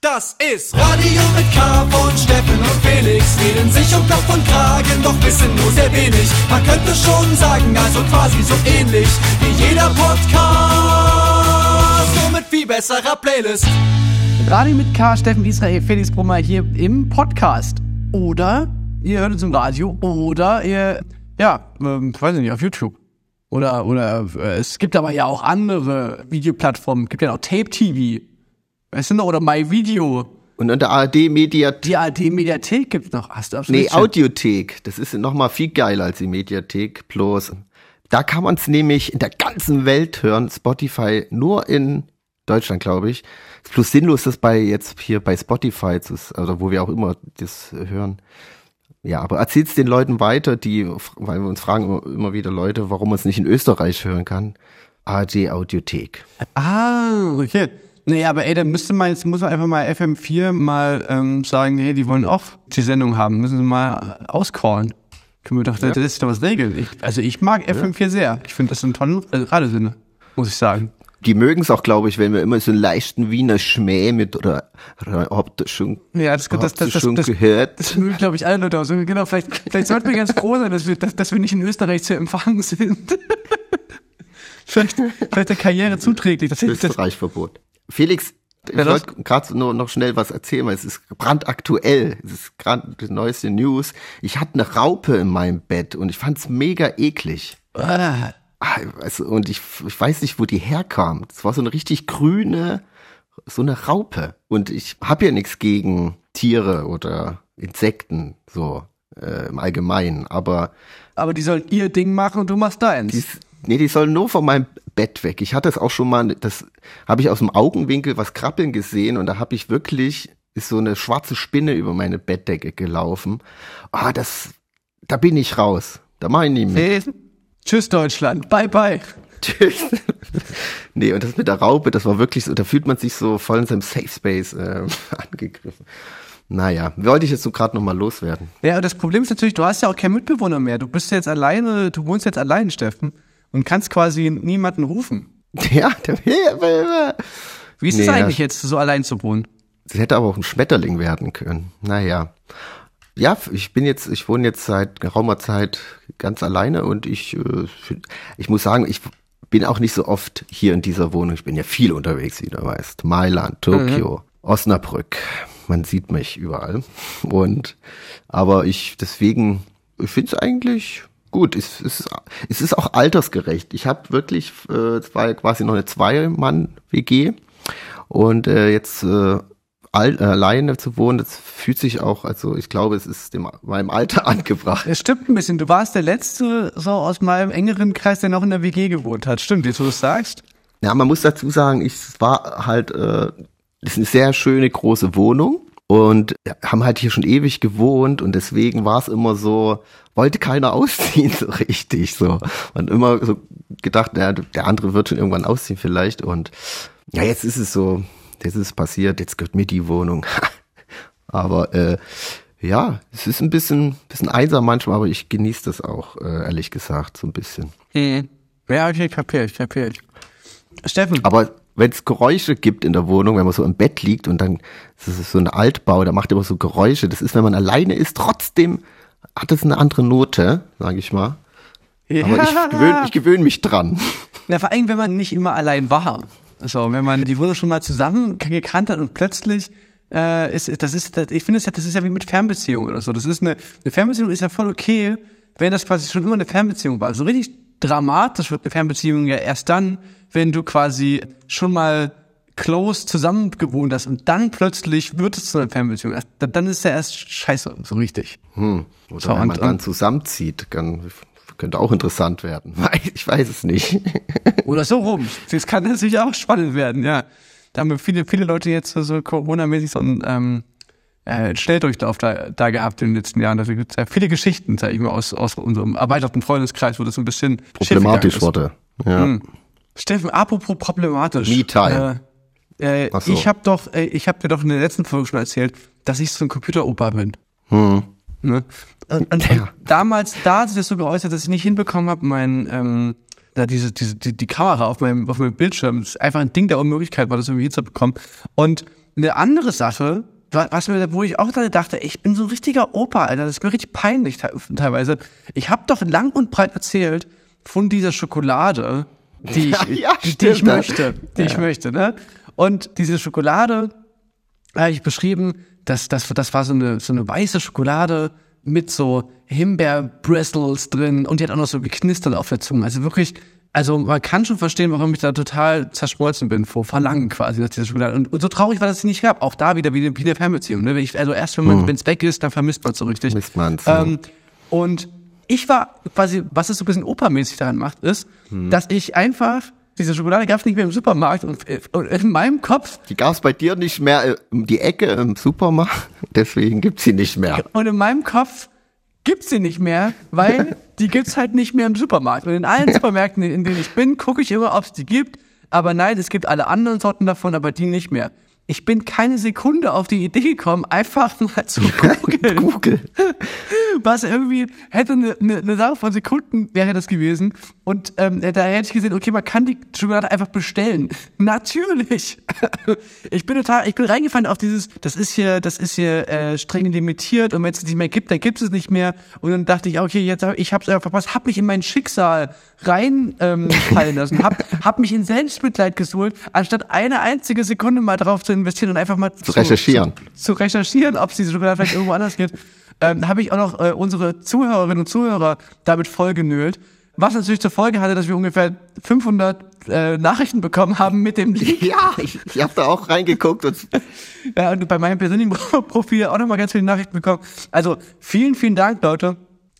Das ist Radio mit K von Steffen und Felix. Reden sich um Kopf und Kragen, doch wissen nur sehr wenig. Man könnte schon sagen, also quasi so ähnlich wie jeder Podcast. Nur mit viel besserer Playlist. Radio mit K, Steffen Israel, Felix Brummer hier im Podcast. Oder ihr hört uns im Radio oder ihr, ja, ähm, weiß ich nicht, auf YouTube. Oder, oder äh, es gibt aber ja auch andere Videoplattformen. Es gibt ja auch Tape TV. Weißt du noch? Oder My Video. Und in der ARD-Mediathek. Die ARD-Mediathek gibt's noch. Hast du absolut Nee. Audiothek. Das ist noch mal viel geiler als die Mediathek. Bloß, da kann man es nämlich in der ganzen Welt hören. Spotify nur in Deutschland, glaube ich. Ist plus sinnlos, das bei jetzt hier bei Spotify, zu, also wo wir auch immer das hören. Ja, aber erzähl's den Leuten weiter, die, weil wir uns fragen immer, immer wieder Leute, warum man es nicht in Österreich hören kann. ARD Audiothek. Ah, okay. Nee, aber ey, dann müsste man jetzt, muss man einfach mal FM4 mal ähm, sagen, hey, die wollen auch die Sendung haben. Müssen sie mal auscallen. Können wir doch, das ist doch was regeln. Ich, also ich mag FM4 sehr. Ich finde das einen tollen äh, Radiosinne, muss ich sagen. Die mögen es auch, glaube ich, wenn wir immer so einen leichten Wiener Schmäh mit oder, habt ihr schon, Ja, das, das, das, das, das, schon das, gehört? das mögen, glaube ich, alle Leute aus. Genau, vielleicht, vielleicht sollten wir ganz froh sein, dass wir, dass, dass wir nicht in Österreich zu empfangen sind. vielleicht, vielleicht der Karriere zuträglich. Das, das, Österreich-Verbot. Felix, ich Ja, wollte gerade nur noch schnell was erzählen, weil es ist brandaktuell. Es ist gerade die neueste News. Ich hatte eine Raupe in meinem Bett und ich fand's mega eklig. ah, Ah, Also, und ich, ich weiß nicht, wo die herkam. Es war so eine richtig grüne, so eine Raupe. Und ich habe ja nichts gegen Tiere oder Insekten, so äh, im Allgemeinen. Aber aber die sollen ihr Ding machen und du machst deins. die, ist- nee, die sollen nur von meinem Bett weg. Ich hatte es auch schon mal, das habe ich aus dem Augenwinkel was krabbeln gesehen und da habe ich wirklich, ist so eine schwarze Spinne über meine Bettdecke gelaufen. Ah, das, da bin ich raus. Da mache ich nicht mehr. Hey, Tschüss Deutschland, bye bye. Tschüss. nee, und das mit der Raupe, das war wirklich so, da fühlt man sich so voll in seinem Safe Space äh, angegriffen. Naja, wollte ich jetzt so gerade nochmal loswerden. Ja, und das Problem ist natürlich, du hast ja auch keinen Mitbewohner mehr. Du bist jetzt alleine, du wohnst jetzt allein, Steffen, und kannst quasi niemanden rufen. Ja, der, Wie ist Nee, es eigentlich jetzt, so allein zu wohnen? das hätte aber auch ein Schmetterling werden können. Naja. Ja, ich bin jetzt, ich wohne jetzt seit geraumer Zeit ganz alleine und ich, äh, ich muss sagen, ich bin auch nicht so oft hier in dieser Wohnung. Ich bin ja viel unterwegs, wie du weißt. Mailand, Tokio, Osnabrück. Man sieht mich überall. Und, aber ich, deswegen, ich finde es eigentlich gut. Es, ist, es ist auch altersgerecht. Ich habe wirklich, äh, es war ja quasi noch eine Zwei-Mann-WG. Und äh, jetzt äh, all, äh, alleine zu wohnen, das fühlt sich auch, also ich glaube, es ist dem, meinem Alter angebracht. Es stimmt ein bisschen. Du warst der Letzte so aus meinem engeren Kreis, der noch in der WG gewohnt hat. Stimmt, jetzt wo du es sagst. Ja, man muss dazu sagen, ich es war halt, äh, das ist eine sehr schöne große Wohnung und haben halt hier schon ewig gewohnt und deswegen war es immer so, wollte keiner ausziehen so richtig so. Und immer so gedacht, ja, der andere wird schon irgendwann ausziehen vielleicht und ja, jetzt ist es so, jetzt ist es passiert, jetzt gehört mir die Wohnung. aber äh, ja, es ist ein bisschen, bisschen einsam manchmal, aber ich genieße das auch, äh, ehrlich gesagt, so ein bisschen. Ja, okay, kapiert, kapiert. Steffen, Aber wenn es Geräusche gibt in der Wohnung, wenn man so im Bett liegt und dann das ist so ein Altbau, der macht immer so Geräusche. Das ist, wenn man alleine ist, trotzdem hat es eine andere Note, sage ich mal. Aber ich gewöhne gewöhn mich dran. Ja, vor allem, wenn man nicht immer allein war. So, wenn man die Wohnung schon mal zusammen gekannt hat und plötzlich äh, ist, das ist, das, ich finde, das, ja- das ist ja wie mit Fernbeziehung oder so. Das ist eine, eine Fernbeziehung ist ja voll okay, wenn das quasi schon immer eine Fernbeziehung war. So richtig dramatisch wird eine Fernbeziehung ja erst dann, wenn du quasi schon mal close zusammen gewohnt hast und dann plötzlich wird es zu einer Fernbeziehung. Erst- Dann ist ja erst scheiße, so richtig. Hm. Oder So, wenn man und- dann zusammenzieht, kann, könnte auch interessant werden. Ich weiß es nicht. Oder so rum. Das kann natürlich auch spannend werden, ja. Da haben wir viele, viele Leute jetzt so- Corona-mäßig so einen ähm, äh, Schnelldurchlauf da, da gehabt in den letzten Jahren. Da gibt es ja viele Geschichten, sag ich mal, aus, aus unserem erweiterten Freundeskreis, wo das so ein bisschen Problematisch wurde. Ja. Hm. Steffen, apropos problematisch. Me-Time. Äh, äh, so. Ich habe doch, äh, ich habe dir doch in der letzten Folge schon erzählt, dass ich so ein Computeroper bin. Hm. Ne? Und, und Ja. damals, da hat sich das so geäußert, dass ich nicht hinbekommen habe, mein, ähm, da diese, diese, die, die Kamera auf meinem, auf meinem Bildschirm, das ist einfach ein Ding der Unmöglichkeit war, das irgendwie hinzubekommen. Und eine andere Sache, was mir, wo ich auch gerade dachte, ich bin so ein richtiger Opa, Alter, das ist mir richtig peinlich te- teilweise. Ich habe doch lang und breit erzählt von dieser Schokolade, die ich, Ja, die, die ich ja. möchte, die ich möchte, ne? Und diese Schokolade habe ich beschrieben, dass das, das war so eine, so eine weiße Schokolade mit so Himbeer-Bristles drin und die hat auch noch so geknistert auf der Zunge. Also wirklich, also man kann schon verstehen, warum ich da total zerschmolzen bin vor Verlangen quasi nach dieser Schokolade. Und, und so traurig war, dass es sie nicht gab. Auch da wieder wie, wie eine Fernbeziehung. Ne? Ich, also erst wenn man, wenn es weg ist, dann vermisst man es so richtig. Vermisst man's, ähm, Und ich war quasi, was es so ein bisschen opermäßig daran macht, ist, dass ich einfach diese Schokolade gab es nicht mehr im Supermarkt und, und in meinem Kopf Die gab's bei dir nicht mehr äh, um die Ecke im Supermarkt, deswegen gibt's sie nicht mehr. Und in meinem Kopf gibt's sie nicht mehr, weil die gibt's halt nicht mehr im Supermarkt. Und in allen Supermärkten, in denen ich bin, gucke ich immer, ob es die gibt. Aber nein, es gibt alle anderen Sorten davon, aber die nicht mehr. Ich bin keine Sekunde auf die Idee gekommen, einfach mal zu googeln. Google. Was irgendwie hätte eine, eine, eine Sache von Sekunden wäre das gewesen. Und ähm, da hätte ich gesehen, okay, man kann die Schokolade einfach bestellen. Natürlich. Ich bin total, ich bin reingefallen auf dieses, das ist hier, das ist hier äh, streng limitiert und wenn es nicht mehr gibt, dann gibt es nicht mehr. Und dann dachte ich, okay, jetzt hab, ich hab's einfach verpasst, hab mich in mein Schicksal rein ähm, lassen, hab, hab mich in Selbstmitleid gesuhlt, anstatt eine einzige Sekunde mal drauf zu investieren und einfach mal zu, recherchieren. Zu, zu recherchieren, ob es diese Schokolade vielleicht irgendwo anders gibt. Ähm, habe ich auch noch äh, unsere Zuhörerinnen und Zuhörer damit vollgenölt. Was natürlich zur Folge hatte, dass wir ungefähr 500 äh, Nachrichten bekommen haben mit dem Link. Ja, ich, ich habe da auch reingeguckt und Ja, und bei meinem persönlichen Profil auch nochmal ganz viele Nachrichten bekommen. Also vielen, vielen Dank, Leute,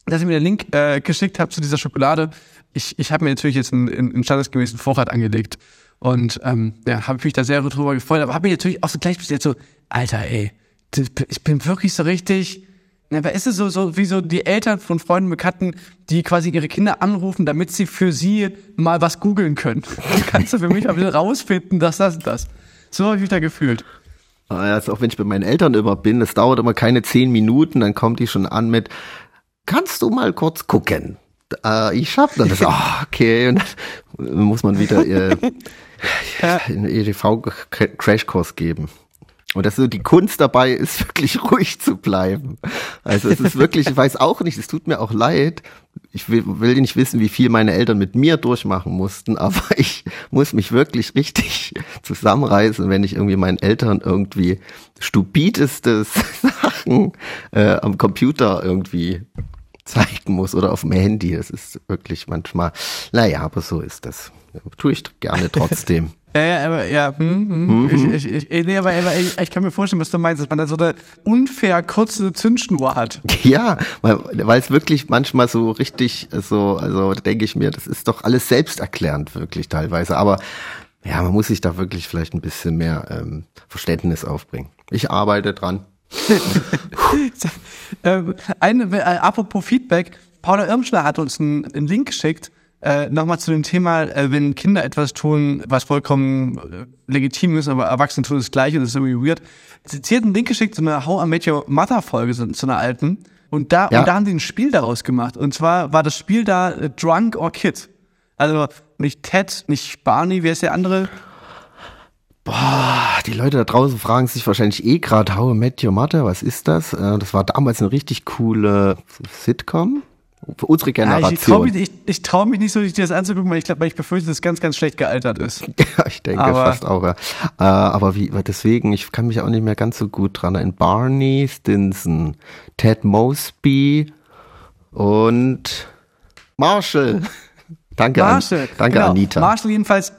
dass ihr mir den Link äh, geschickt habt zu dieser Schokolade. Ich, ich habe mir natürlich jetzt einen, einen standesgemäßen Vorrat angelegt. Und ähm, ja, habe mich da sehr drüber gefreut. Aber habe mich natürlich auch so gleich bis jetzt so, Alter, ey, ich bin wirklich so richtig. Na, aber ist es so, so wie so die Eltern von Freunden, Bekannten, die quasi ihre Kinder anrufen, damit sie für sie mal was googeln können. Kannst du für mich mal wieder rausfinden, dass das das. So habe ich mich da gefühlt. Also auch wenn ich bei meinen Eltern immer bin, das dauert immer keine zehn Minuten, dann kommt die schon an kannst du mal kurz gucken? Äh, ich schaff das. Ah, okay. Und dann muss man wieder äh, einen EDV-Crashkurs geben. Und das so die Kunst dabei ist wirklich ruhig zu bleiben. Also es ist wirklich, ich weiß auch nicht, es tut mir auch leid. Ich will, will nicht wissen, wie viel meine Eltern mit mir durchmachen mussten, aber ich muss mich wirklich richtig zusammenreißen, wenn ich irgendwie meinen Eltern irgendwie stupideste Sachen äh, am Computer irgendwie zeigen muss oder auf dem Handy. Das ist wirklich manchmal, naja, aber so ist das. Tue ich gerne trotzdem. Ja, ja, aber ja, hm, hm. Ich, ich, ich, nee, aber, aber ich, ich kann mir vorstellen, was du meinst, dass man da so eine unfair kurze Zündschnur hat. Ja, weil, weil es wirklich manchmal so richtig so, also denke ich mir, das ist doch alles selbsterklärend wirklich teilweise. Aber ja, man muss sich da wirklich vielleicht ein bisschen mehr ähm, Verständnis aufbringen. Ich arbeite dran. ähm, eine, äh, apropos Feedback, Paula Irmschler hat uns einen, einen Link geschickt, äh, nochmal zu dem Thema, äh, wenn Kinder etwas tun, was vollkommen äh, legitim ist, aber Erwachsene tun das Gleiche, das ist irgendwie weird. Sie, sie hat einen Link geschickt zu einer How I Met Your Mother Folge, zu, zu einer alten. Und da, Ja. und da haben die ein Spiel daraus gemacht. Und zwar war das Spiel da äh, Drunk or Kid. Also nicht Ted, nicht Barney, wer ist der andere? Die Leute da draußen fragen sich wahrscheinlich eh gerade, How I Met Your Mother, was ist das? Äh, das war damals eine richtig coole Sitcom für unsere Ja, Generation. ich traue mich, ich, ich trau mich nicht so, sich das anzugucken, weil ich glaube, weil ich befürchte, dass es ganz, ganz schlecht gealtert ist. Ja, ich denke Aber- fast auch. Ja. Äh, aber wie, deswegen, ich kann mich auch nicht mehr ganz so gut dran erinnern. Barney Stinson, Ted Mosby und Marshall. Danke, Marshall. An, danke genau. Anita. Marshall jedenfalls,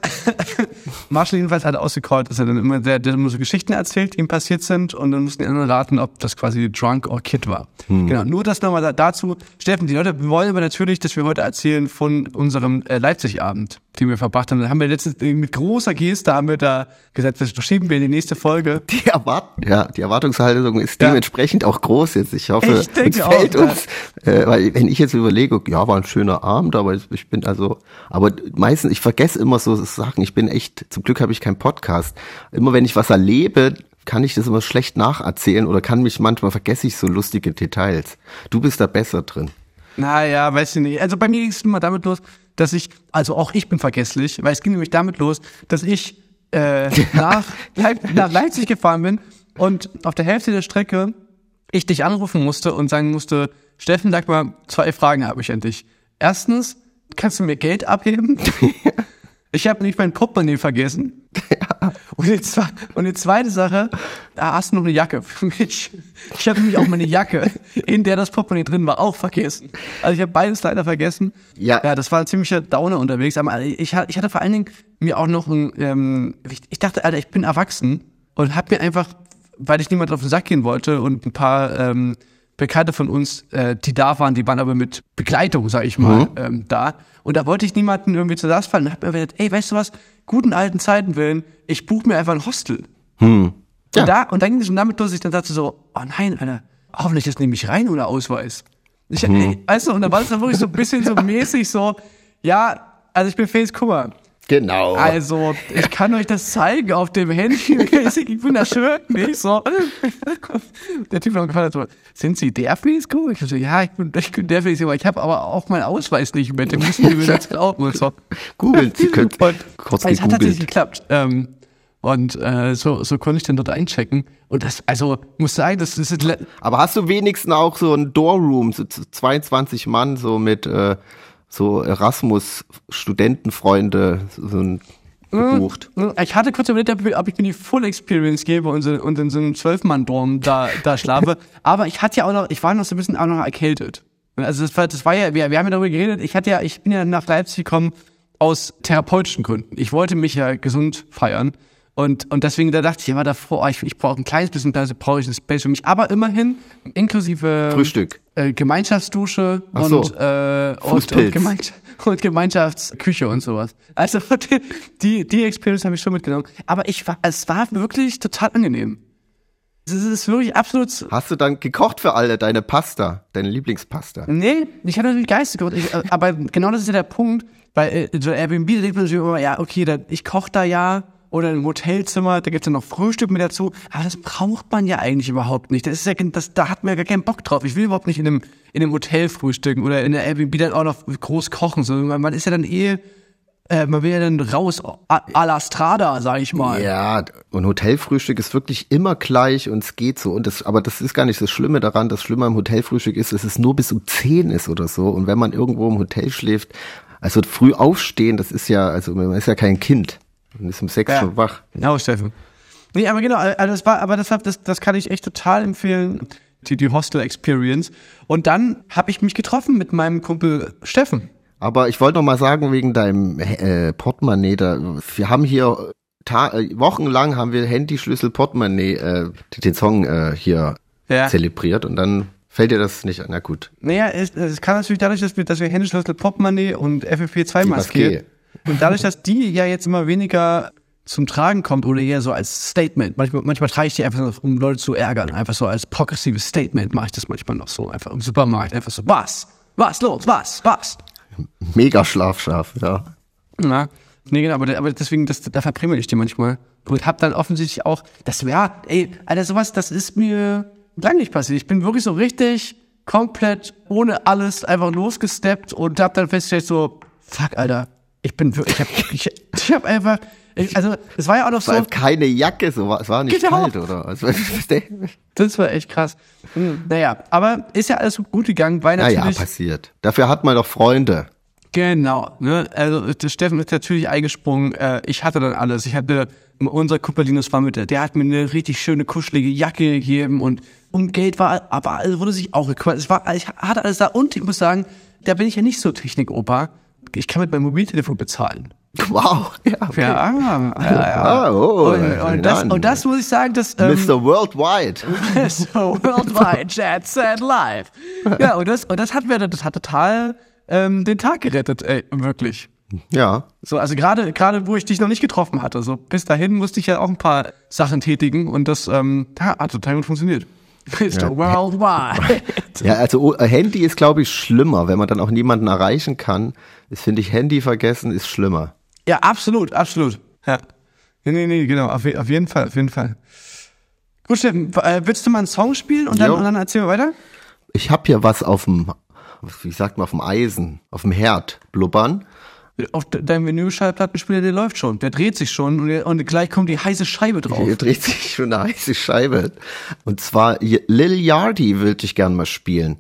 Marshall jedenfalls hat ausgecallt, dass er dann immer sehr, der immer so Geschichten erzählt, die ihm passiert sind und dann mussten die anderen raten, ob das quasi Drunk or Kid war. Hm. Genau. Nur das nochmal da, dazu. Steffen, die Leute wollen aber natürlich, dass wir heute erzählen von unserem äh, Leipzig-Abend, den wir verbracht haben. Da haben wir letztens mit großer Geste haben wir da gesagt, das verschieben wir in die nächste Folge. die, Erwart ja, die Erwartungshaltung ist Ja. dementsprechend auch groß jetzt. Ich hoffe, Ich denke uns auch, fällt ja. uns, äh, weil wenn ich jetzt überlege, ja, war ein schöner Abend, aber ich bin also, aber meistens, ich vergesse immer so Sachen. Ich bin echt, zum Glück habe ich keinen Podcast. Immer wenn ich was erlebe, kann ich das immer schlecht nacherzählen oder kann mich manchmal vergesse ich so lustige Details. Du bist da besser drin. Naja, weiß ich nicht. Also bei mir ging es immer damit los, dass ich, also auch ich bin vergesslich, weil es ging nämlich damit los, dass ich äh, nach, Leip nach Leipzig gefahren bin und auf der Hälfte der Strecke ich dich anrufen musste und sagen musste, Steffen, sag mal, zwei Fragen habe ich an dich. Erstens, kannst du mir Geld abheben? Ich habe nicht mein Portemonnaie vergessen. Und, die und die zweite Sache, da hast du noch eine Jacke für mich. Ich habe nämlich auch meine Jacke, in der das Portemonnaie drin war, auch vergessen. Also ich habe beides leider vergessen. Ja. Ja, das war ein ziemlicher Downer unterwegs. Aber ich, ich hatte vor allen Dingen mir auch noch ein, ähm, ich, ich dachte, Alter, ich bin erwachsen und habe mir einfach, weil ich niemand auf den Sack gehen wollte und ein paar ähm, Bekannte von uns, äh, die da waren, die waren aber mit Begleitung, sag ich mal, ähm, da. Und da wollte ich niemanden irgendwie zu Last fallen und hab mir gedacht, ey, weißt du was, guten alten Zeiten willen, ich buche mir einfach ein Hostel. Ja. Und, da, und dann ging es schon damit los, dass ich dann dachte so, oh nein, Alter, hoffentlich ist nämlich rein ohne Ausweis. Ich, ey, weißt du, und dann war es dann wirklich so ein bisschen so mäßig so, ja, also ich bin Felix Kummer. Genau. Also, ich kann euch das zeigen auf dem Handy. Ich bin das wirklich so. Der Typ hat gefragt, so, sind Sie der Felix Kummer? Ich so, ja, ich bin, ich bin der Felix Kummer. Ich habe aber auch meinen Ausweis nicht mit. Den müssen Sie mir jetzt glauben. Und so. Googeln, Sie können Und kurz es hat tatsächlich geklappt. Ähm, und äh, so, so konnte ich dann dort einchecken. Und das, also, muss sagen, das ist Aber hast du wenigstens auch so ein Doorroom, so 22 Mann, so mit äh, so Erasmus-Studentenfreunde so so ein gebucht? Ich hatte kurz überlegt, ob ich- ob ich mir die Full Experience gebe und, so, und in so einem Zwölfmann-Dorm da, da schlafe. Aber ich hatte ja auch noch, ich war noch so ein bisschen auch noch erkältet. Also das war, das war ja, wir, wir haben ja darüber geredet, ich hatte ja, ich bin ja nach Leipzig gekommen aus therapeutischen Gründen. Ich wollte mich ja gesund feiern. Und, und deswegen, da dachte ich immer davor, oh, ich, ich brauche ein kleines bisschen, da brauche ich ein Space für mich. Aber immerhin, inklusive Frühstück. äh, Gemeinschaftsdusche Ach so. und, äh, und, und. Gemeinschaft, und Gemeinschaftsküche und sowas. Also die, die, die Experience habe ich schon mitgenommen. Aber ich war, es war wirklich total angenehm. Es ist, wirklich absolut. Hast du dann gekocht für alle deine Pasta, deine Lieblingspasta? Nee, ich hatte natürlich Geiste gekocht. Ich, äh, aber genau das ist ja der Punkt. Bei äh, so Airbnb denkt man sich immer, ja, okay, da, ich koche da ja. Oder im Hotelzimmer, da gibt's ja noch Frühstück mit dazu. Aber das braucht man ja eigentlich überhaupt nicht. Das ist ja, das, da hat man ja gar keinen Bock drauf. Ich will überhaupt nicht in einem, in einem Hotel frühstücken oder in der Airbnb dann auch noch groß kochen. So, man, ist ja dann eh, äh, man will ja dann raus a, a la Strada, sag ich mal. Ja, und Hotelfrühstück ist wirklich immer gleich und es geht so. Und das, aber das ist gar nicht das Schlimme daran. Das Schlimme am Hotelfrühstück ist, dass es nur bis um 10 ist oder so. Und wenn man irgendwo im Hotel schläft, also früh aufstehen, das ist ja, also man ist ja kein Kind. Man ist um sechs Ja. schon wach. Genau, Steffen. Nee, aber genau, also das war, aber das, das, das kann ich echt total empfehlen, die, die Hostel Experience. Und dann habe ich mich getroffen mit meinem Kumpel Steffen. Aber ich wollte noch mal sagen, wegen deinem äh, Portemonnaie, da, wir haben hier ta äh, wochenlang haben wir Handyschlüssel Portemonnaie, äh, den Song äh, hier Ja. zelebriert und dann fällt dir das nicht an. Na gut. Naja, es, es kann natürlich dadurch, dass wir, dass wir Händeschlüssel, Portemonnaie und FFP2 Maske Maske. Und dadurch, dass die ja jetzt immer weniger zum Tragen kommt oder eher so als Statement. Manchmal, manchmal trage ich die einfach, so, um Leute zu ärgern. Einfach so als progressives Statement mache ich das manchmal noch so. Einfach im Supermarkt. Einfach so, was? Was los? Was? Was? Mega schlafscharf, ja. Na, nee, genau, aber, aber deswegen, das, da verprügel ich die manchmal. Und hab dann offensichtlich auch, das wäre, ey, Alter, sowas, das ist mir lange nicht passiert. Ich bin wirklich so richtig komplett ohne alles einfach losgesteppt und hab dann festgestellt so, fuck, Alter, ich bin wirklich, ich hab, ich, ich hab einfach, ich, also, es war ja auch noch so, keine Jacke, so war, es war nicht Genau. kalt, oder? Also, das war echt krass. Hm, Naja, aber ist ja alles gut gegangen, weil naja, natürlich, passiert. Dafür hat man doch Freunde. Genau, ne? Also Steffen ist natürlich eingesprungen. Äh, ich hatte dann alles. Ich hatte unser Kumpel Linus war mit der, der hat mir eine richtig schöne kuschelige Jacke gegeben und um Geld war, aber alles wurde sich auch gekümmert. Es war, ich hatte alles da und ich muss sagen, da bin ich ja nicht so Technikoper. Ich kann mit meinem Mobiltelefon bezahlen. Wow. Ja, okay. Ja, ja, ja. Ah, oh, und, und, das, und das muss ich sagen, dass ähm, Mr. Worldwide. so worldwide Jet Set Live. Ja, und das, und das hat mir, das hat total ähm, den Tag gerettet, ey, wirklich. Ja. So, also gerade gerade wo ich dich noch nicht getroffen hatte, so bis dahin musste ich ja auch ein paar Sachen tätigen und das ähm, hat total gut funktioniert. Mr. Worldwide. Ja, also oh, Handy ist, glaube ich, schlimmer, wenn man dann auch niemanden erreichen kann. Das finde ich, Handy vergessen ist schlimmer. ja, absolut, absolut. Ja. Nee, nee, nee, genau, auf, auf jeden Fall, auf jeden Fall. Gut, Steffen, äh, willst du mal einen Song spielen und dann, und dann erzählen wir weiter? Ich habe hier was auf dem, wie sagt man, auf dem Eisen, auf dem Herd blubbern. Auf de- deinem Vinyl-Schallplattenspieler, der läuft schon, der dreht sich schon und, der, und gleich kommt die heiße Scheibe drauf. Hier dreht sich schon eine heiße Scheibe. Und zwar Lil Yachty würde ich gern mal spielen.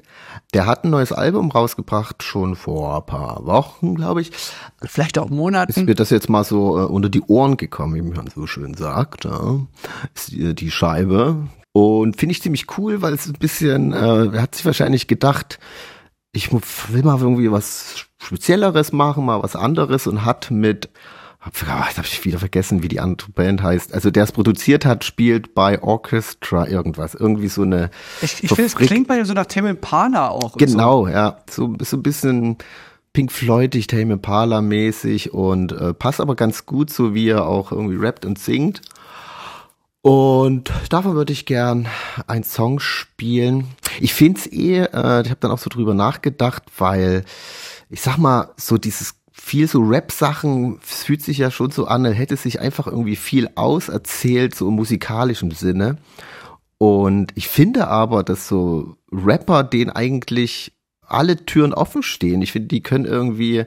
Der hat ein neues Album rausgebracht, schon vor ein paar Wochen, glaube ich. Vielleicht auch Ist Monaten. mir das jetzt mal so äh, unter die Ohren gekommen, wie man so schön sagt. Ja. Ist die, die Scheibe. Und finde ich ziemlich cool, weil es ein bisschen, äh, hat sich wahrscheinlich gedacht, ich will mal irgendwie was Spezielleres machen, mal was anderes und hat mit, hab, jetzt habe ich wieder vergessen, wie die andere Band heißt. Also der es produziert hat, spielt bei Orchestra irgendwas. Irgendwie so eine. Ich, ich finde, es klingt bei so nach Tame Impala auch. und So. Genau, ja. So, so ein bisschen Pink Floydig, Tame Impala mäßig und äh, passt aber ganz gut, so wie er auch irgendwie rappt und singt. Und davon würde ich gern einen Song spielen. Ich find's eh, äh, ich habe dann auch so drüber nachgedacht, weil ich sag mal, so dieses viel so Rap-Sachen, es fühlt sich ja schon so an, er hätte sich einfach irgendwie viel auserzählt, so im musikalischen Sinne. Und ich finde aber, dass so Rapper, denen eigentlich alle Türen offen stehen. Ich finde, die können irgendwie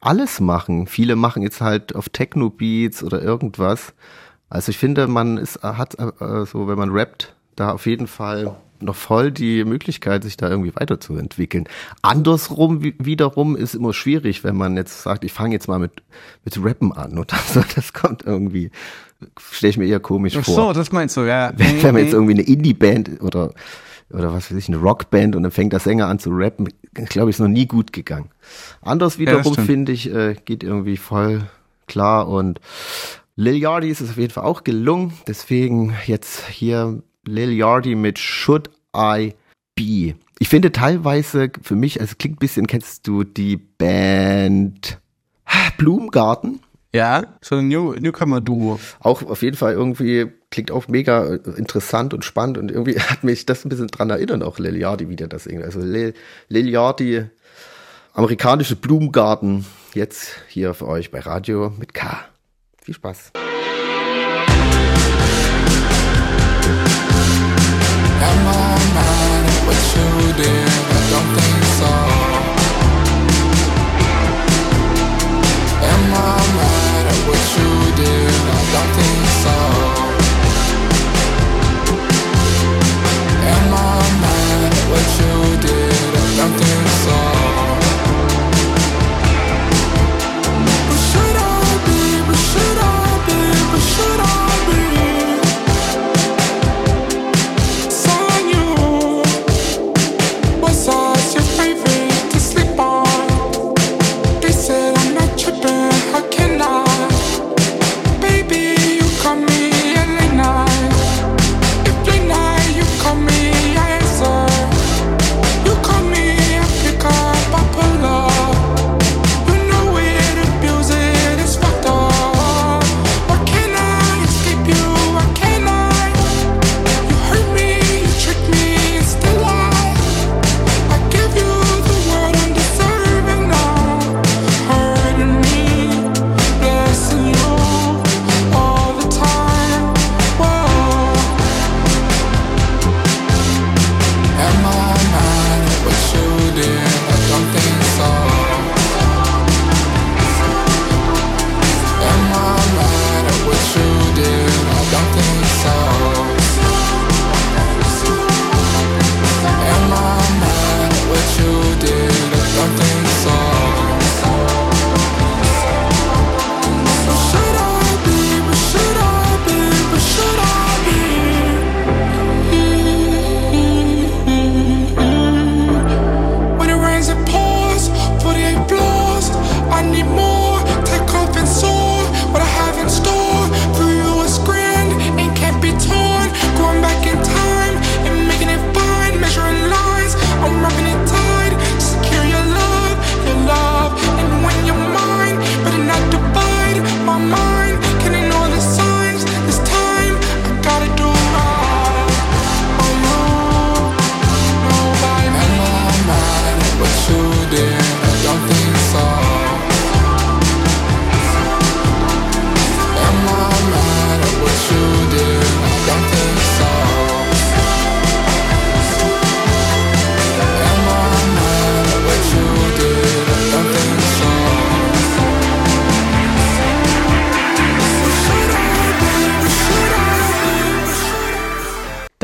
alles machen. Viele machen jetzt halt auf Techno-Beats oder irgendwas. Also ich finde, man ist, hat äh, so, wenn man rappt, da auf jeden Fall noch voll die Möglichkeit, sich da irgendwie weiterzuentwickeln. Andersrum wi- wiederum ist immer schwierig, wenn man jetzt sagt, ich fange jetzt mal mit, mit Rappen an oder so. Das kommt irgendwie, stelle ich mir eher komisch Ach vor so, das meinst du, ja. wenn, wenn man jetzt irgendwie eine Indie-Band oder oder was weiß ich, eine Rockband und dann fängt der Sänger an zu rappen, glaube ich, ist noch nie gut gegangen. Anders wiederum stimmt. finde ich, äh, geht irgendwie voll klar und Lil Yachty ist es auf jeden Fall auch gelungen, deswegen jetzt hier Lil Yachty mit Should I Be. Ich finde teilweise für mich, also klingt ein bisschen, kennst du die Band Blumengarten? Ja, so ein New Newcomer-Duo. auch auf jeden Fall irgendwie klingt auch mega äh, interessant und spannend und irgendwie hat mich das ein bisschen dran erinnert, auch Liliardi wieder das irgendwie. Also Lil- Liliardi, amerikanische Blumengarten, jetzt hier für euch bei Radio mit K. Viel Spaß. Am I mad at what you did? I don't think so. Am I mad at what you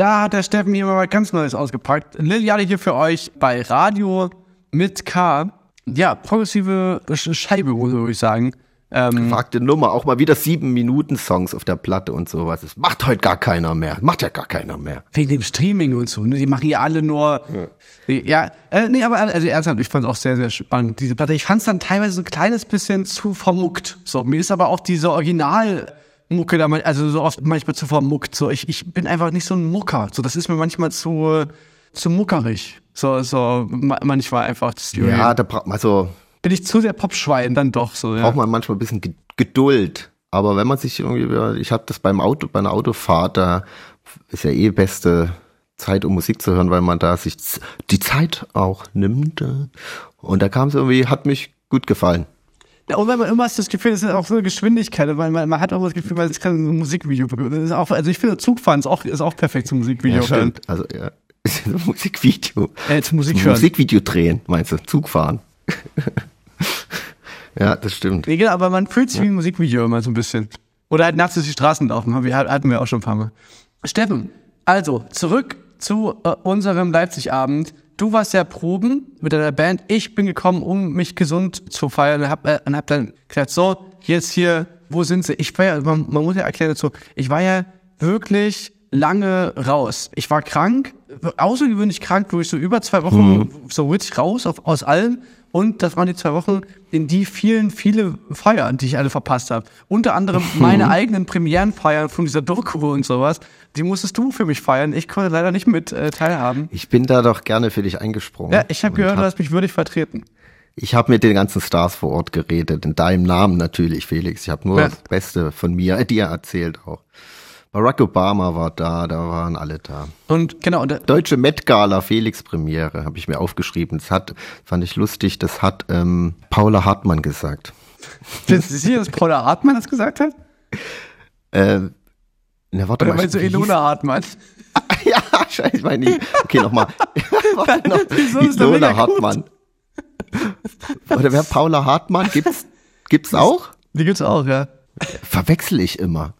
Da hat der Steffen hier mal was ganz Neues ausgepackt. Liliane hier für euch bei Radio mit K. Ja, progressive Scheibe, würde ich sagen. Ähm, Fragte Nummer, auch mal wieder sieben Minuten Songs auf der Platte und sowas. Das macht heute gar keiner mehr. Macht ja gar keiner mehr. wegen dem Streaming und so. Ne? Die machen ja alle nur. Ja, äh, nee, aber also ernsthaft, ich fand es auch sehr, sehr spannend, diese Platte. Ich fand es dann teilweise so ein kleines bisschen zu vermuckt. So, mir ist aber auch diese Originalmucke da mal, also so oft manchmal zu vermuckt. So, ich, ich bin einfach nicht so ein Mucker. So, das ist mir manchmal zu, zu muckerig. So, so, ma- manchmal einfach. Ja, da braucht man also bin ich zu sehr Popschwein dann doch so, ja. braucht man manchmal ein bisschen Ge- Geduld. Aber wenn man sich irgendwie, ich habe das beim Auto, bei einer Autofahrt, da ist ja eh beste Zeit, um Musik zu hören, weil man da sich die Zeit auch nimmt. äh. Und da kam es irgendwie, hat mich gut gefallen. Ja, und wenn man immer das Gefühl, das ist auch so eine Geschwindigkeit, weil man, man hat auch das Gefühl, man kann so ein Musikvideo. Das ist auch, also ich finde, Zugfahren ist auch, ist auch perfekt zum Musikvideo. hören. Also ja, Musikvideo. Äh, zum Musik hören. Musikvideo drehen, meinst du? Zug fahren. ja, das stimmt. Nee, genau, aber man fühlt sich wie ein Musikvideo immer so ein bisschen. Oder halt nachts durch die Straßen laufen, haben wir, hatten wir auch schon ein paar Mal. Steffen, also zurück zu äh, unserem Leipzig-Abend. Du warst ja proben mit deiner Band. Ich bin gekommen, um mich gesund zu feiern und hab, äh, und hab dann gesagt, so, jetzt hier, wo sind sie? Ich war ja, man, man muss ja erklären dazu, ich war ja wirklich lange raus. Ich war krank, außergewöhnlich krank, wo ich so über zwei Wochen so richtig raus auf, aus allem. Und das waren die zwei Wochen, in die vielen, viele Feiern, die ich alle verpasst habe. Unter anderem meine eigenen Premierenfeiern von dieser Doku und sowas. Die musstest du für mich feiern. Ich konnte leider nicht mit äh, teilhaben. Ich bin da doch gerne für dich eingesprungen. Ja, ich habe gehört, hab- du hast mich würdig vertreten. Ich habe mit den ganzen Stars vor Ort geredet, in deinem Namen natürlich, Felix. Ich habe nur Ja. das Beste von mir, äh, dir erzählt auch. Barack Obama war da, da waren alle da. Und genau, und, Deutsche Met Gala Felix Premiere habe ich mir aufgeschrieben. Das hat, fand ich lustig, das hat ähm, Paula Hartmann gesagt. ist hier, dass Paula Hartmann das gesagt hat? Äh, na, warte Oder mal. meinst du Ilona Hartmann? ja, scheiße, ich meine nicht. Okay, nochmal. Noch. Wieso ist gut? Hartmann. Oder wer Paula Hartmann gibt's, gibt's auch? Die gibt's auch, ja. Verwechsel ich immer.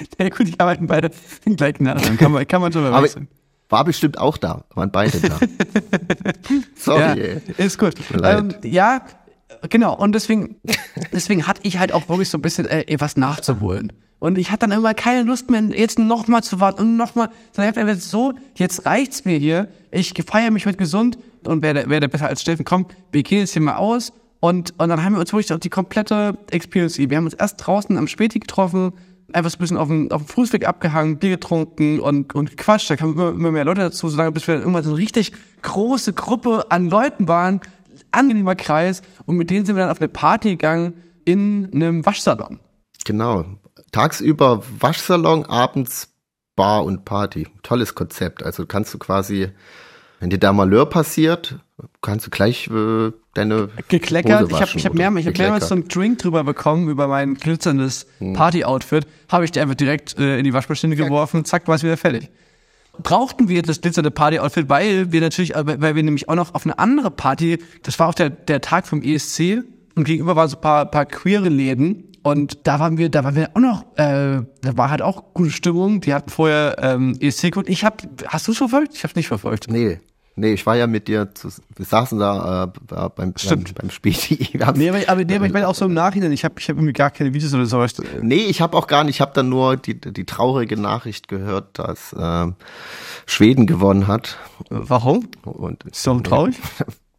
Ja gut, die arbeiten beide gleichen Namen. Kann man, kann man schon mal Aber wechseln. war bestimmt auch da. Waren beide da. Ja, Sorry. ey. ist gut. Ähm, ja, genau. Und deswegen, deswegen hatte ich halt auch wirklich so ein bisschen äh, was nachzuholen. Und ich hatte dann immer keine Lust mehr, jetzt noch mal zu warten und noch mal. Sondern ich so, jetzt reicht's mir hier. Ich feiere mich heute gesund und werde, werde besser als Steffen kommen. Wir gehen jetzt hier mal aus. Und, und dann haben wir uns wirklich auch die komplette Experience. Wir haben uns erst draußen am Späti getroffen, einfach so ein bisschen auf dem, auf dem Fußweg abgehangen, Bier getrunken und, und gequatscht. Da kamen immer, immer mehr Leute dazu, solange bis wir dann irgendwann so eine richtig große Gruppe an Leuten waren, angenehmer Kreis. Und mit denen sind wir dann auf eine Party gegangen in einem Waschsalon. Genau. Tagsüber Waschsalon, abends Bar und Party. Tolles Konzept. Also kannst du quasi, wenn dir da Malheur passiert, kannst du gleich äh, deine Gekleckert. Hose Ich habe ich hab oder mehr, ich hab mehrmals so einen Drink drüber bekommen über mein glitzerndes Party-Outfit. Habe ich dir einfach direkt äh, in die Waschmaschine geworfen. Zack, war es wieder fertig. Brauchten wir das glitzernde Party-Outfit, weil wir natürlich, äh, weil wir nämlich auch noch auf eine andere Party, das war auch der, der Tag vom ESC und gegenüber waren so ein paar, paar queere Läden und da waren wir, da waren wir auch noch, äh, da war halt auch gute Stimmung. Die hatten vorher ähm, ESC geguckt. Ich hab, hast du es verfolgt? Ich hab's nicht verfolgt. Nee, nee, ich war ja mit dir, zu, wir saßen da äh, beim, beim, Stimmt. beim Späti. Wir haben's- Nee, aber, aber, nee, aber ich meine auch so im Nachhinein, ich habe ich hab irgendwie gar keine Videos oder sowas. Nee, ich habe auch gar nicht, ich habe dann nur die, die traurige Nachricht gehört, dass ähm, Schweden gewonnen hat. Warum? Und Ist doch traurig?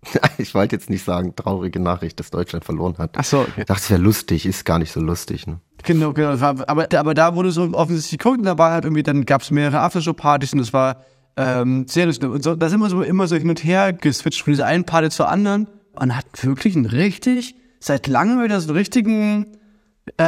ich wollte jetzt nicht sagen, traurige Nachricht, dass Deutschland verloren hat. Ach so, okay. Ich dachte, es wäre lustig, ist gar nicht so lustig. Ne? Genau, genau. Aber, aber da wurde so offensichtlich geguckt und da war halt irgendwie, dann gab es mehrere Aftershow-Partys und das war ähm, sehr lustig. Und so, da sind wir so immer so hin und her geswitcht von dieser einen Party zur anderen und hat wirklich einen richtig, seit langem wieder so einen richtigen äh,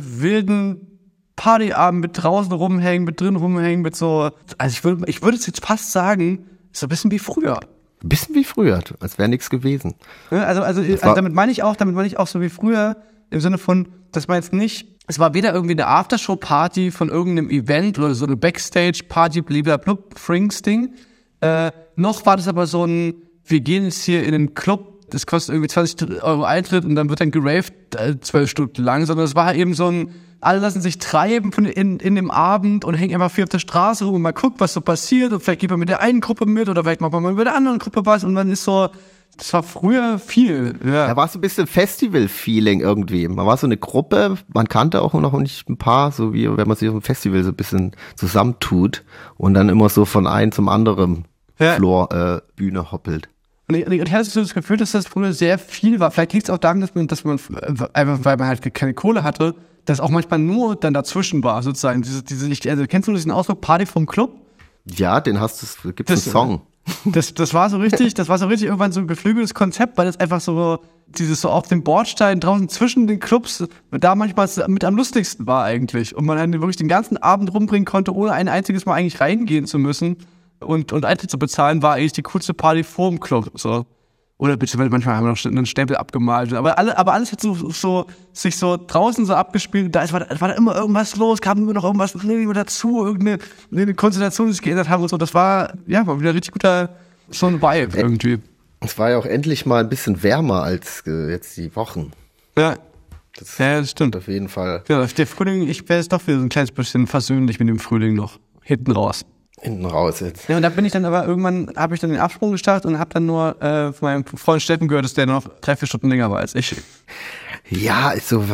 wilden Partyabend mit draußen rumhängen, mit drin rumhängen, mit so, also ich würde ich würde es jetzt fast sagen, so ein bisschen wie früher. Bisschen wie früher, als wäre nichts gewesen. Also, also, also damit meine ich auch, damit meine ich auch so wie früher, im Sinne von, das war jetzt nicht, es war weder irgendwie eine Aftershow-Party von irgendeinem Event oder so eine Backstage-Party, blablabla, Frings-Ding, äh, noch war das aber so ein, wir gehen jetzt hier in den Club das kostet irgendwie 20 Euro Eintritt und dann wird dann geraved äh, zwölf Stunden lang, sondern es war eben so ein, alle lassen sich treiben in, in dem Abend und hängen einfach viel auf der Straße rum und mal guckt, was so passiert und vielleicht geht man mit der einen Gruppe mit oder vielleicht macht man mal mit der anderen Gruppe was und man ist so, das war früher viel. Ja. Da war so ein bisschen Festival-Feeling irgendwie. Man war so eine Gruppe, man kannte auch noch nicht ein paar, so wie wenn man sich auf einem Festival so ein bisschen zusammentut und dann immer so von einem zum anderen Ja. Floor äh, Bühne hoppelt. Und ich, und ich hatte so das Gefühl, dass das früher sehr viel war. Vielleicht liegt es auch daran, dass man, dass man äh, einfach, weil man halt keine Kohle hatte, dass auch manchmal nur dann dazwischen war, sozusagen. Diese, diese, also, kennst du diesen Ausdruck Party vom Club? Ja, den hast du, gibt's Das- einen Song. Das, das war so richtig, das war so richtig irgendwann so ein geflügeltes Konzept, weil das einfach so, dieses so auf dem Bordstein draußen zwischen den Clubs, da manchmal mit am lustigsten war eigentlich. Und man dann wirklich den ganzen Abend rumbringen konnte, ohne ein einziges Mal eigentlich reingehen zu müssen und, und Eintritt zu bezahlen, war eigentlich die coolste Party vor dem Club, so. Oder bitte, manchmal haben wir noch einen Stempel abgemalt. Aber, alle, aber alles hat so, so, sich so draußen so abgespielt. Da ist, war, da war da immer irgendwas los, kam immer noch irgendwas irgendwie dazu, irgendeine eine Konstellation, die sich geändert haben und so. Das war, ja, war wieder richtig guter, so ein Vibe irgendwie. Es war ja auch endlich mal ein bisschen wärmer als äh, jetzt die Wochen. Ja. Das Ja, das stimmt. auf jeden Fall Ja, der Frühling, ich wäre jetzt doch wieder so ein kleines bisschen versöhnlich mit dem Frühling noch. Hinten raus. Hinten raus jetzt. Ja, und da bin ich dann aber irgendwann, habe ich dann den Absprung gestartet und habe dann nur äh, von meinem Freund Steffen gehört, dass der noch drei, vier Stunden länger war als ich. Ja, also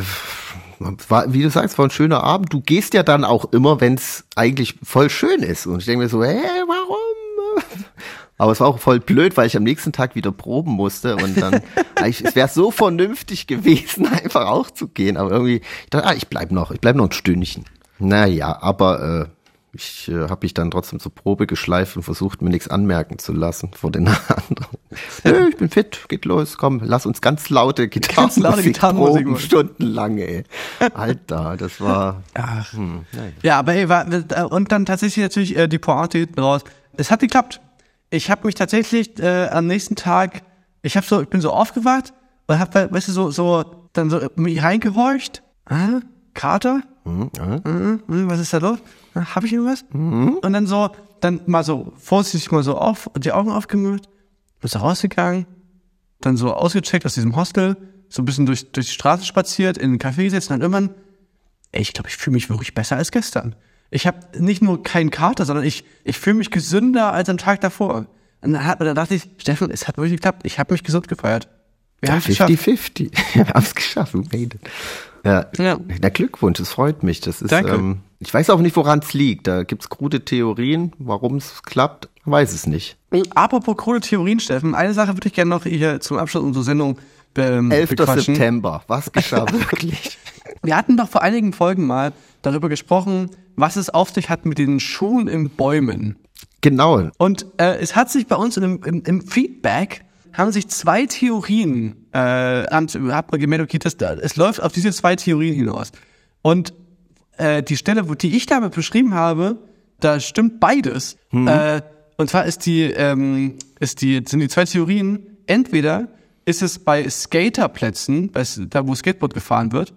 war, wie du sagst, war ein schöner Abend. Du gehst ja dann auch immer, wenn es eigentlich voll schön ist. Und ich denke mir so, hä, warum? Aber es war auch voll blöd, weil ich am nächsten Tag wieder proben musste und dann, es wäre so vernünftig gewesen, einfach auch zu gehen. Aber irgendwie, ich dachte, ah, ich bleib noch, ich bleib noch ein Stündchen. Naja, aber äh, ich äh, habe mich dann trotzdem zur Probe geschleift und versucht, mir nichts anmerken zu lassen vor den anderen. Nö, ich bin fit, geht los, komm, lass uns ganz laute Ganz laute Gitarrenmusik Gitarrenmusik proben, stundenlang, ey. Alter, das war, Ach. hm, naja. Ja, aber ey, war, äh, und dann tatsächlich natürlich äh, die Pointe raus. Es hat geklappt. Ich habe mich tatsächlich äh, am nächsten Tag, ich habe so, ich bin so aufgewacht und habe, weißt du, so, so dann so äh, mich reingehorcht. Ah, Kater? Hm. Mhm, mhm, was ist da los? Ah, Hab ich irgendwas? Und dann so, dann mal so vorsichtig mal so auf, die Augen aufgemacht, bist rausgegangen, dann so ausgecheckt aus diesem Hostel, so ein bisschen durch, durch die Straße spaziert, in einen Café gesetzt und dann irgendwann, ey, ich glaube, ich fühle mich wirklich besser als gestern. Ich habe nicht nur keinen Kater, sondern ich, ich fühle mich gesünder als am Tag davor. Und dann, hat, dann dachte ich, Steffen, es hat wirklich geklappt. Ich habe mich gesund gefeiert. Wir haben es geschafft. 50-50. Wir haben es geschafft, we made it. Ja. Ja. Na Glückwunsch, es freut mich. Das ist, Danke. ähm, ich weiß auch nicht, woran es liegt. Da gibt's krude Theorien, warum es klappt. Ich weiß es nicht. Apropos krude Theorien, Steffen, eine Sache würde ich gerne noch hier zum Abschluss unserer Sendung ähm, 11. bequatschen. September. Was geschah wirklich? Wir hatten doch vor einigen Folgen mal darüber gesprochen, was es auf sich hat mit den Schuhen in Bäumen. Genau. Und äh, es hat sich bei uns im, im, im Feedback haben sich zwei Theorien, äh, man gemerkt, okay, das, es läuft auf diese zwei Theorien hinaus. Und äh, die Stelle, wo die ich damit beschrieben habe, da stimmt beides. Äh, und zwar ist die, ähm, ist die, sind die zwei Theorien, entweder ist es bei Skaterplätzen, bei, da wo Skateboard gefahren wird,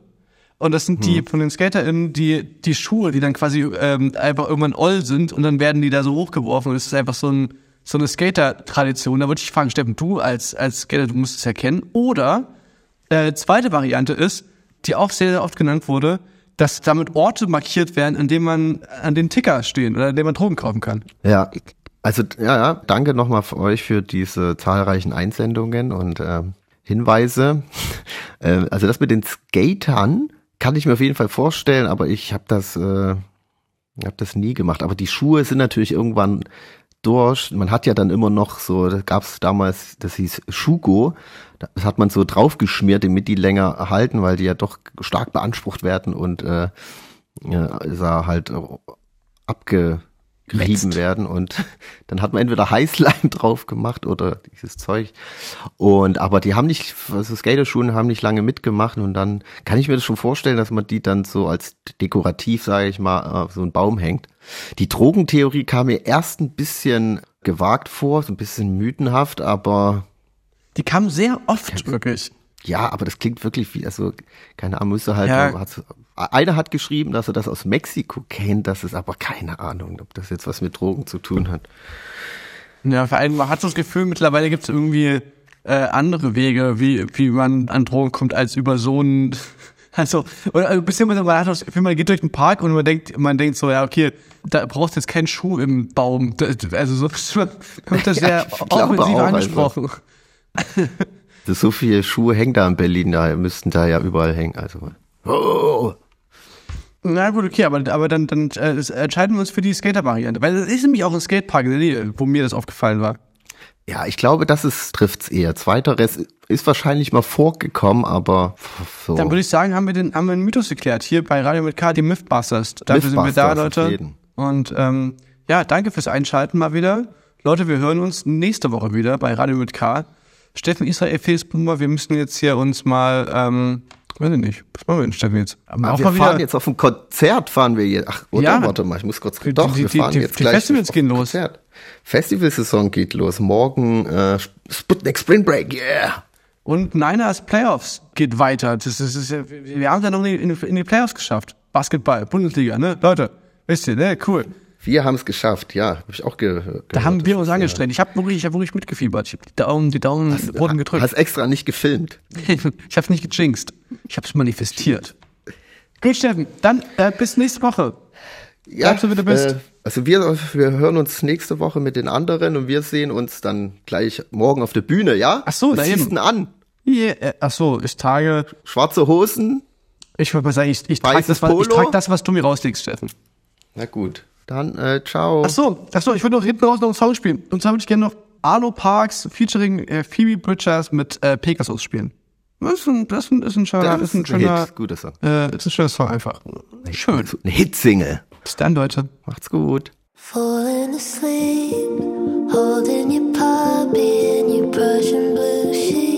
und das sind die von den SkaterInnen, die, die Schuhe, die dann quasi ähm, einfach irgendwann oll sind und dann werden die da so hochgeworfen. Und es ist einfach so, ein, so eine Skater-Tradition. Da würde ich fragen, Steffen, du als, als Skater, du musst es ja kennen. Oder äh, zweite Variante ist, die auch sehr, sehr oft genannt wurde, dass damit Orte markiert werden, an denen man an den Ticker stehen oder an denen man Drogen kaufen kann. Ja. Also, ja, ja, danke nochmal für euch für diese zahlreichen Einsendungen und ähm, Hinweise. äh, also das mit den Skatern kann ich mir auf jeden Fall vorstellen, aber ich habe das, äh, hab das nie gemacht. Aber die Schuhe sind natürlich irgendwann durch. Man hat ja dann immer noch so, da gab es damals, das hieß Schugo, das hat man so draufgeschmiert, damit die länger halten, weil die ja doch stark beansprucht werden und äh, ja, sah halt abgerieben Wetzt. werden und dann hat man entweder Heißleim drauf gemacht oder dieses Zeug und aber die haben nicht also Skaterschuhe haben nicht lange mitgemacht und dann kann ich mir das schon vorstellen, dass man die dann so als dekorativ, sage ich mal, auf so einen Baum hängt. Die Drogentheorie kam mir erst ein bisschen gewagt vor, so ein bisschen mythenhaft, aber Die kamen sehr oft wirklich. Ja, aber das klingt wirklich wie, also, keine Ahnung, müsste halt, Ja. hat, einer hat geschrieben, dass er das aus Mexiko kennt, das ist aber keine Ahnung, ob das jetzt was mit Drogen zu tun hat. Ja, vor allem man hat so das Gefühl, mittlerweile gibt es irgendwie äh, andere Wege, wie, wie man an Drogen kommt, als über so ein, also, oder also, beziehungsweise man hat das Gefühl, man geht durch den Park und man denkt, man denkt so, ja, okay, da brauchst du jetzt keinen Schuh im Baum. Also so kommt das sehr offensiv auch, also. Das so viele Schuhe hängen da in Berlin, da müssten da ja überall hängen. Also. Oh. Na gut, okay, aber, aber dann, dann äh, entscheiden wir uns für die Skater-Variante. Weil es ist nämlich auch ein Skatepark in der Nähe, wo mir das aufgefallen war. Ja, ich glaube, das ist, trifft's eher. Zweiteres ist wahrscheinlich mal vorgekommen, aber so. Dann würde ich sagen, haben wir den, haben wir einen Mythos geklärt. Hier bei Radio mit K, die Mythbusters. Dafür sind wir da, Leute. Und ähm, ja, danke fürs Einschalten mal wieder. Leute, wir hören uns nächste Woche wieder bei Radio mit K. Steffen Israel, Felix Bummer, wir müssen jetzt hier uns mal, ähm, weiß ich nicht, was machen wir denn, Steffen, jetzt? Aber auch wir fahren wieder, jetzt auf ein Konzert, fahren wir jetzt. Ach, oder? Ja. Warte mal, ich muss kurz. Die- doch, die- wir fahren die- jetzt die gleich. Festivals gehen los. Konzert. Festivalsaison geht los. Morgen äh, Sputnik Spring Break, yeah. Und Niners Playoffs geht weiter. Das ist, das ist, wir wir haben es ja noch in die, in die Playoffs geschafft. Basketball, Bundesliga, ne? Leute, wisst ihr, ne? Cool. Wir haben es geschafft, ja, habe ich auch gehört. Da haben wir uns angestrengt. Ich habe wirklich, ich hab wirklich mitgefiebert. Ich habe die Daumen, die Daumen wurden gedrückt. Hast extra nicht gefilmt. ich habe nicht gejinxt. Ich habe es manifestiert. Gut, Steffen. Dann äh, bis nächste Woche. Ja, Bleib so, wie du bist. Äh, also wir, wir hören uns nächste Woche mit den anderen und wir sehen uns dann gleich morgen auf der Bühne, ja? Ach so, Was da eben. denn an? Yeah, äh, ach so, ich trage. Schwarze Hosen? Ich wollte mal sagen, ich, ich trage das, was- ich trag das, was du mir rauslegst, Steffen. Na gut, dann äh, ciao. Ach so, ach so, ich würde noch hinten raus noch einen Song spielen. Und zwar würde ich gerne noch Arlo Parks featuring äh, Phoebe Bridgers mit äh, Pegasus spielen. Das ist ein, das ist ein, ist ein schöner, Das ist ein ist ein schöner, Hit, guter Song. äh, ist ein schöner Song einfach. Schön. Eine Hitsingle. Bis dann, Leute. Macht's gut. Falling asleep, holding your puppy in your Prussian blue sheets.